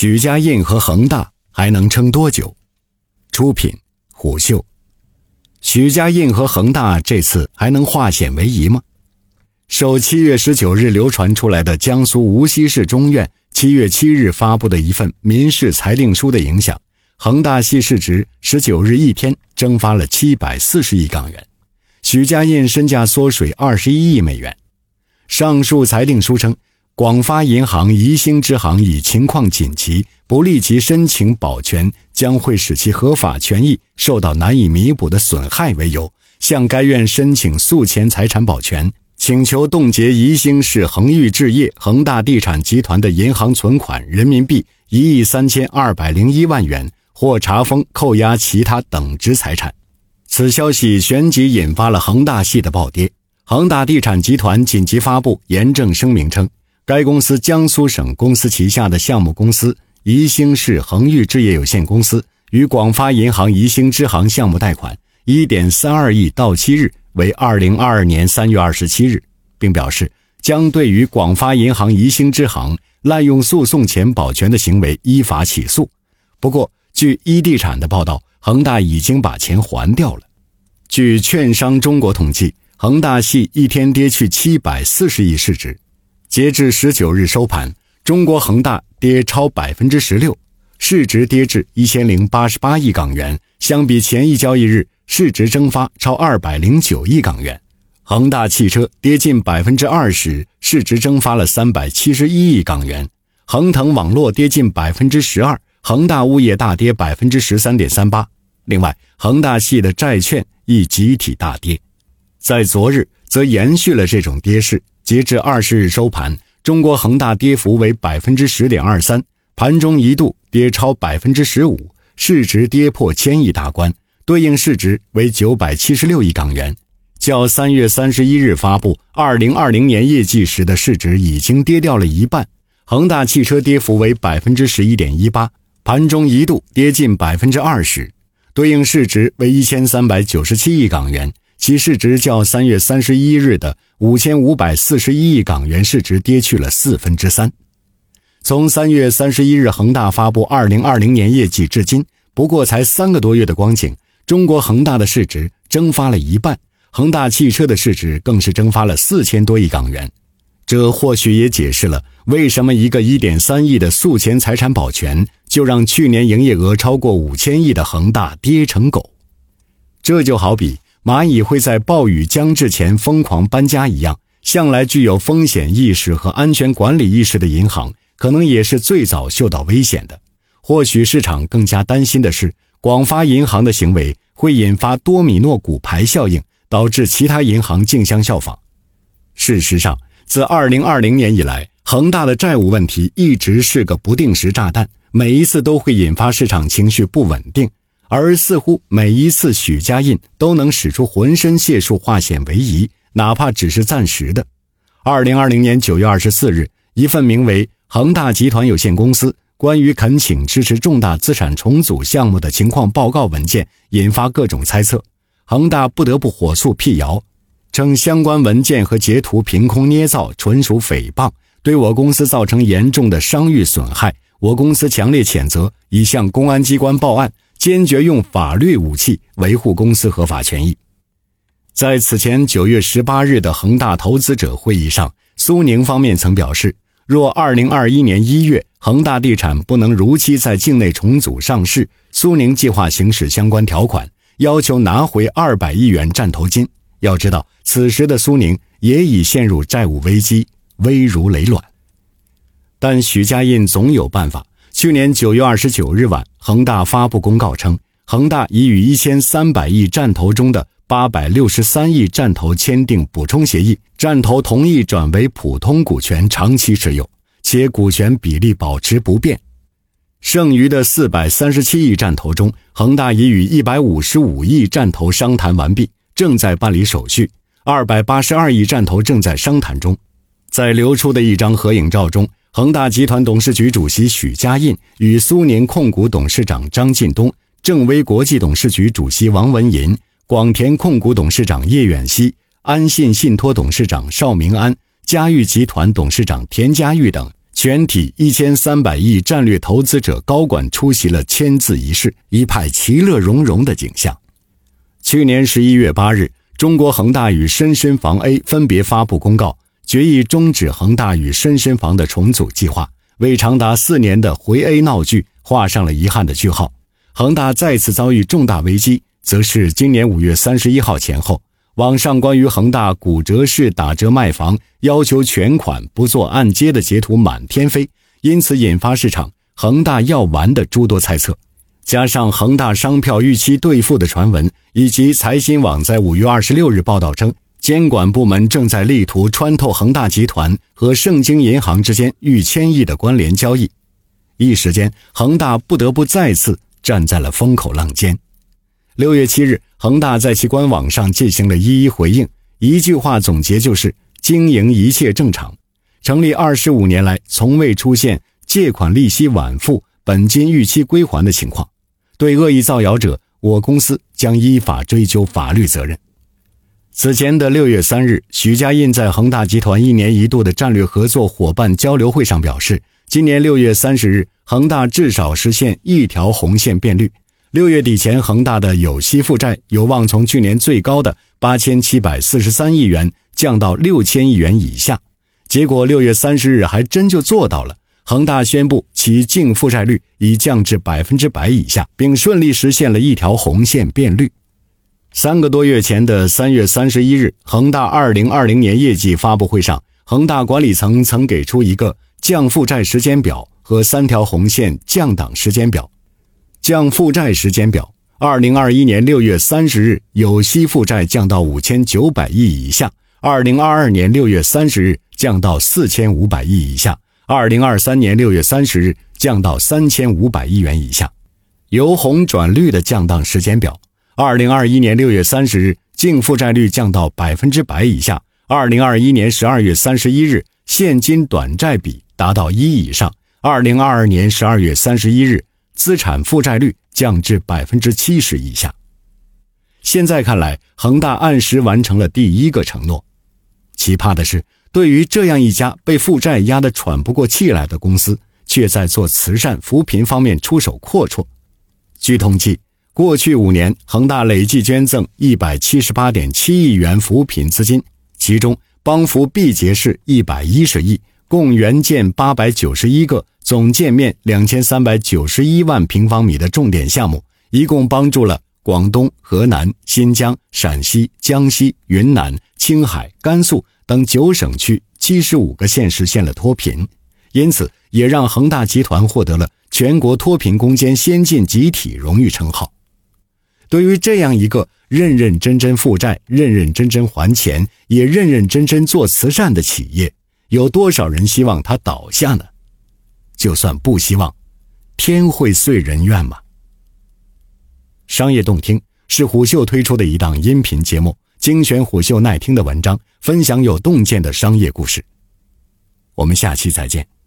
许家印和恒大还能撑多久？出品：虎嗅。许家印和恒大这次还能化险为夷吗？受七月十九日流传出来的江苏无锡市中院七月七日发布的一份民事裁定书的影响，恒大系市值十九日一天蒸发了七百四十亿港元，许家印身价缩水二十一亿美元。上述裁定书称。广发银行宜兴支行以情况紧急，不立即申请保全，将会使其合法权益受到难以弥补的损害为由，向该院申请诉前财产保全，请求冻结宜兴市恒裕置业、恒大地产集团的银行存款人民币一亿三千二百零一万元，或查封、扣押其他等值财产。此消息旋即引发了恒大系的暴跌，恒大地产集团紧急发布严正声明称。该公司江苏省公司旗下的项目公司宜兴市恒裕置业有限公司与广发银行宜兴支行项目贷款一点三二亿到期日为二零二二年三月二十七日，并表示将对于广发银行宜兴支行滥用诉讼前保全的行为依法起诉。不过，据一地产的报道，恒大已经把钱还掉了。据券商中国统计，恒大系一天跌去七百四十亿市值。截至十九日收盘，中国恒大跌超百分之十六，市值跌至一千零八十八亿港元，相比前一交易日，市值蒸发超二百零九亿港元。恒大汽车跌近百分之二十，市值蒸发了三百七十一亿港元。恒腾网络跌近百分之十二，恒大物业大跌百分之十三点三八。另外，恒大系的债券亦集体大跌，在昨日则延续了这种跌势。截至二十日收盘，中国恒大跌幅为百分之十点二三，盘中一度跌超百分之十五，市值跌破千亿大关，对应市值为九百七十六亿港元，较三月三十一日发布二零二零年业绩时的市值已经跌掉了一半。恒大汽车跌幅为百分之十一点一八，盘中一度跌近百分之二十，对应市值为一千三百九十七亿港元。其市值较三月三十一日的五千五百四十一亿港元市值跌去了四分之三。从三月三十一日恒大发布二零二零年业绩至今，不过才三个多月的光景，中国恒大的市值蒸发了一半，恒大汽车的市值更是蒸发了四千多亿港元。这或许也解释了为什么一个一点三亿的诉前财产保全，就让去年营业额超过五千亿的恒大跌成狗。这就好比。蚂蚁会在暴雨将至前疯狂搬家一样，向来具有风险意识和安全管理意识的银行，可能也是最早嗅到危险的。或许市场更加担心的是，广发银行的行为会引发多米诺骨牌效应，导致其他银行竞相效仿。事实上，自2020年以来，恒大的债务问题一直是个不定时炸弹，每一次都会引发市场情绪不稳定。而似乎每一次许家印都能使出浑身解数化险为夷，哪怕只是暂时的。二零二零年九月二十四日，一份名为《恒大集团有限公司关于恳请支持重大资产重组项目的情况报告》文件引发各种猜测，恒大不得不火速辟谣，称相关文件和截图凭空捏造，纯属诽谤，对我公司造成严重的商誉损害。我公司强烈谴责，已向公安机关报案。坚决用法律武器维护公司合法权益。在此前九月十八日的恒大投资者会议上，苏宁方面曾表示，若二零二一年一月恒大地产不能如期在境内重组上市，苏宁计划行使相关条款，要求拿回二百亿元战投金。要知道，此时的苏宁也已陷入债务危机，危如累卵。但许家印总有办法。去年九月二十九日晚，恒大发布公告称，恒大已与一千三百亿战投中的八百六十三亿战投签订补充协议，战投同意转为普通股权长期持有，且股权比例保持不变。剩余的四百三十七亿战投中，恒大已与一百五十五亿战投商谈完毕，正在办理手续；二百八十二亿战投正在商谈中。在流出的一张合影照中。恒大集团董事局主席许家印与苏宁控股董事长张近东、正威国际董事局主席王文银、广田控股董事长叶远熙、安信信托董事长邵明安、嘉裕集团董事长田家玉等全体一千三百亿战略投资者高管出席了签字仪式，一派其乐融融的景象。去年十一月八日，中国恒大与深深房 A 分别发布公告，决议终止恒大与深深房的重组计划，为长达四年的回 A 闹剧画上了遗憾的句号。恒大再次遭遇重大危机，则是今年五月三十一号前后，网上关于恒大骨折式打折卖房、要求全款不做按揭的截图满天飞，因此引发市场恒大要完的诸多猜测。加上恒大商票逾期兑付的传闻，以及财新网在五月二十六日报道称，监管部门正在力图穿透恒大集团和盛京银行之间逾千亿的关联交易，一时间恒大不得不再次。站在了风口浪尖。六月七日，恒大在其官网上进行了一一回应，一句话总结就是“经营一切正常”。成立二十五年来，从未出现借款利息晚付、本金逾期归还的情况。对恶意造谣者，我公司将依法追究法律责任。此前的六月三日，许家印在恒大集团一年一度的战略合作伙伴交流会上表示。今年六月三十日，恒大至少实现一条红线变绿。六月底前，恒大的有息负债有望从去年最高的八千七百四十三亿元降到六千亿元以下。结果六月三十日还真就做到了，恒大宣布其净负债率已降至百分之百以下，并顺利实现了一条红线变绿。三个多月前的三月三十一日，恒大二零二零年业绩发布会上，恒大管理层曾给出一个。降负债时间表和三条红线降档时间表。降负债时间表：二零二一年六月三十日，有息负债降到五千九百亿以下；二零二二年六月三十日，降到四千五百亿以下；二零二三年六月三十日，降到三千五百亿元以下。由红转绿的降档时间表：二零二一年六月三十日，净负债率降到百分之百以下；二零二一年十二月三十一日，现金短债比。达到一以上。二零二二年十二月三十一日，资产负债率降至百分之七十以下。现在看来，恒大按时完成了第一个承诺。奇葩的是，对于这样一家被负债压得喘不过气来的公司，却在做慈善扶贫方面出手阔绰。据统计，过去五年，恒大累计捐赠一百七十八点七亿元扶贫资金，其中帮扶毕节市一百一十亿。共援建八百九十一个，总建面两千三百九十一万平方米的重点项目，一共帮助了广东、河南、新疆、陕西、江西、云南、青海、甘肃等九省区七十五个县实现了脱贫，因此也让恒大集团获得了全国脱贫攻坚先进集体荣誉称号。对于这样一个认认真真负债、认认真真还钱、也认认真真做慈善的企业。有多少人希望它倒下呢？就算不希望，天会遂人愿吗？商业洞听是虎嗅推出的一档音频节目，精选虎嗅耐听的文章，分享有洞见的商业故事。我们下期再见。